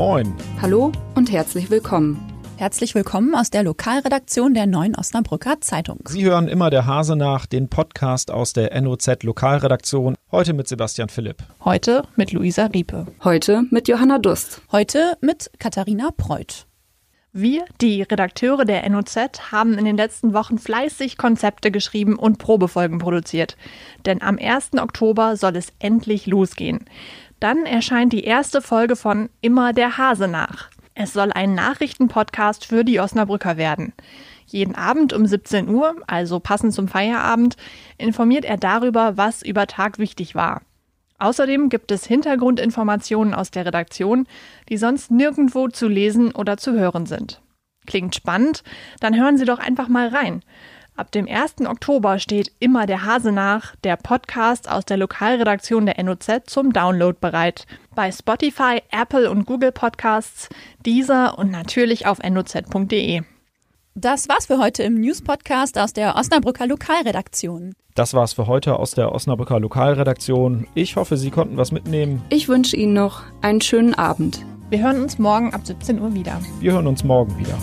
Moin. Hallo und herzlich willkommen. Herzlich willkommen aus der Lokalredaktion der Neuen Osnabrücker Zeitung. Sie hören immer der Hase nach, den Podcast aus der NOZ Lokalredaktion. Heute mit Sebastian Philipp. Heute mit Luisa Riepe. Heute mit Johanna Dust. Heute mit Katharina Preuth. Wir, die Redakteure der NOZ, haben in den letzten Wochen fleißig Konzepte geschrieben und Probefolgen produziert. Denn am 1. Oktober soll es endlich losgehen. Dann erscheint die erste Folge von Immer der Hase nach. Es soll ein Nachrichtenpodcast für die Osnabrücker werden. Jeden Abend um 17 Uhr, also passend zum Feierabend, informiert er darüber, was über Tag wichtig war. Außerdem gibt es Hintergrundinformationen aus der Redaktion, die sonst nirgendwo zu lesen oder zu hören sind. Klingt spannend? Dann hören Sie doch einfach mal rein. Ab dem 1. Oktober steht immer der Hase nach, der Podcast aus der Lokalredaktion der NOZ zum Download bereit. Bei Spotify, Apple und Google Podcasts, dieser und natürlich auf noz.de. Das war's für heute im News-Podcast aus der Osnabrücker Lokalredaktion. Das war's für heute aus der Osnabrücker Lokalredaktion. Ich hoffe, Sie konnten was mitnehmen. Ich wünsche Ihnen noch einen schönen Abend. Wir hören uns morgen ab 17 Uhr wieder. Wir hören uns morgen wieder.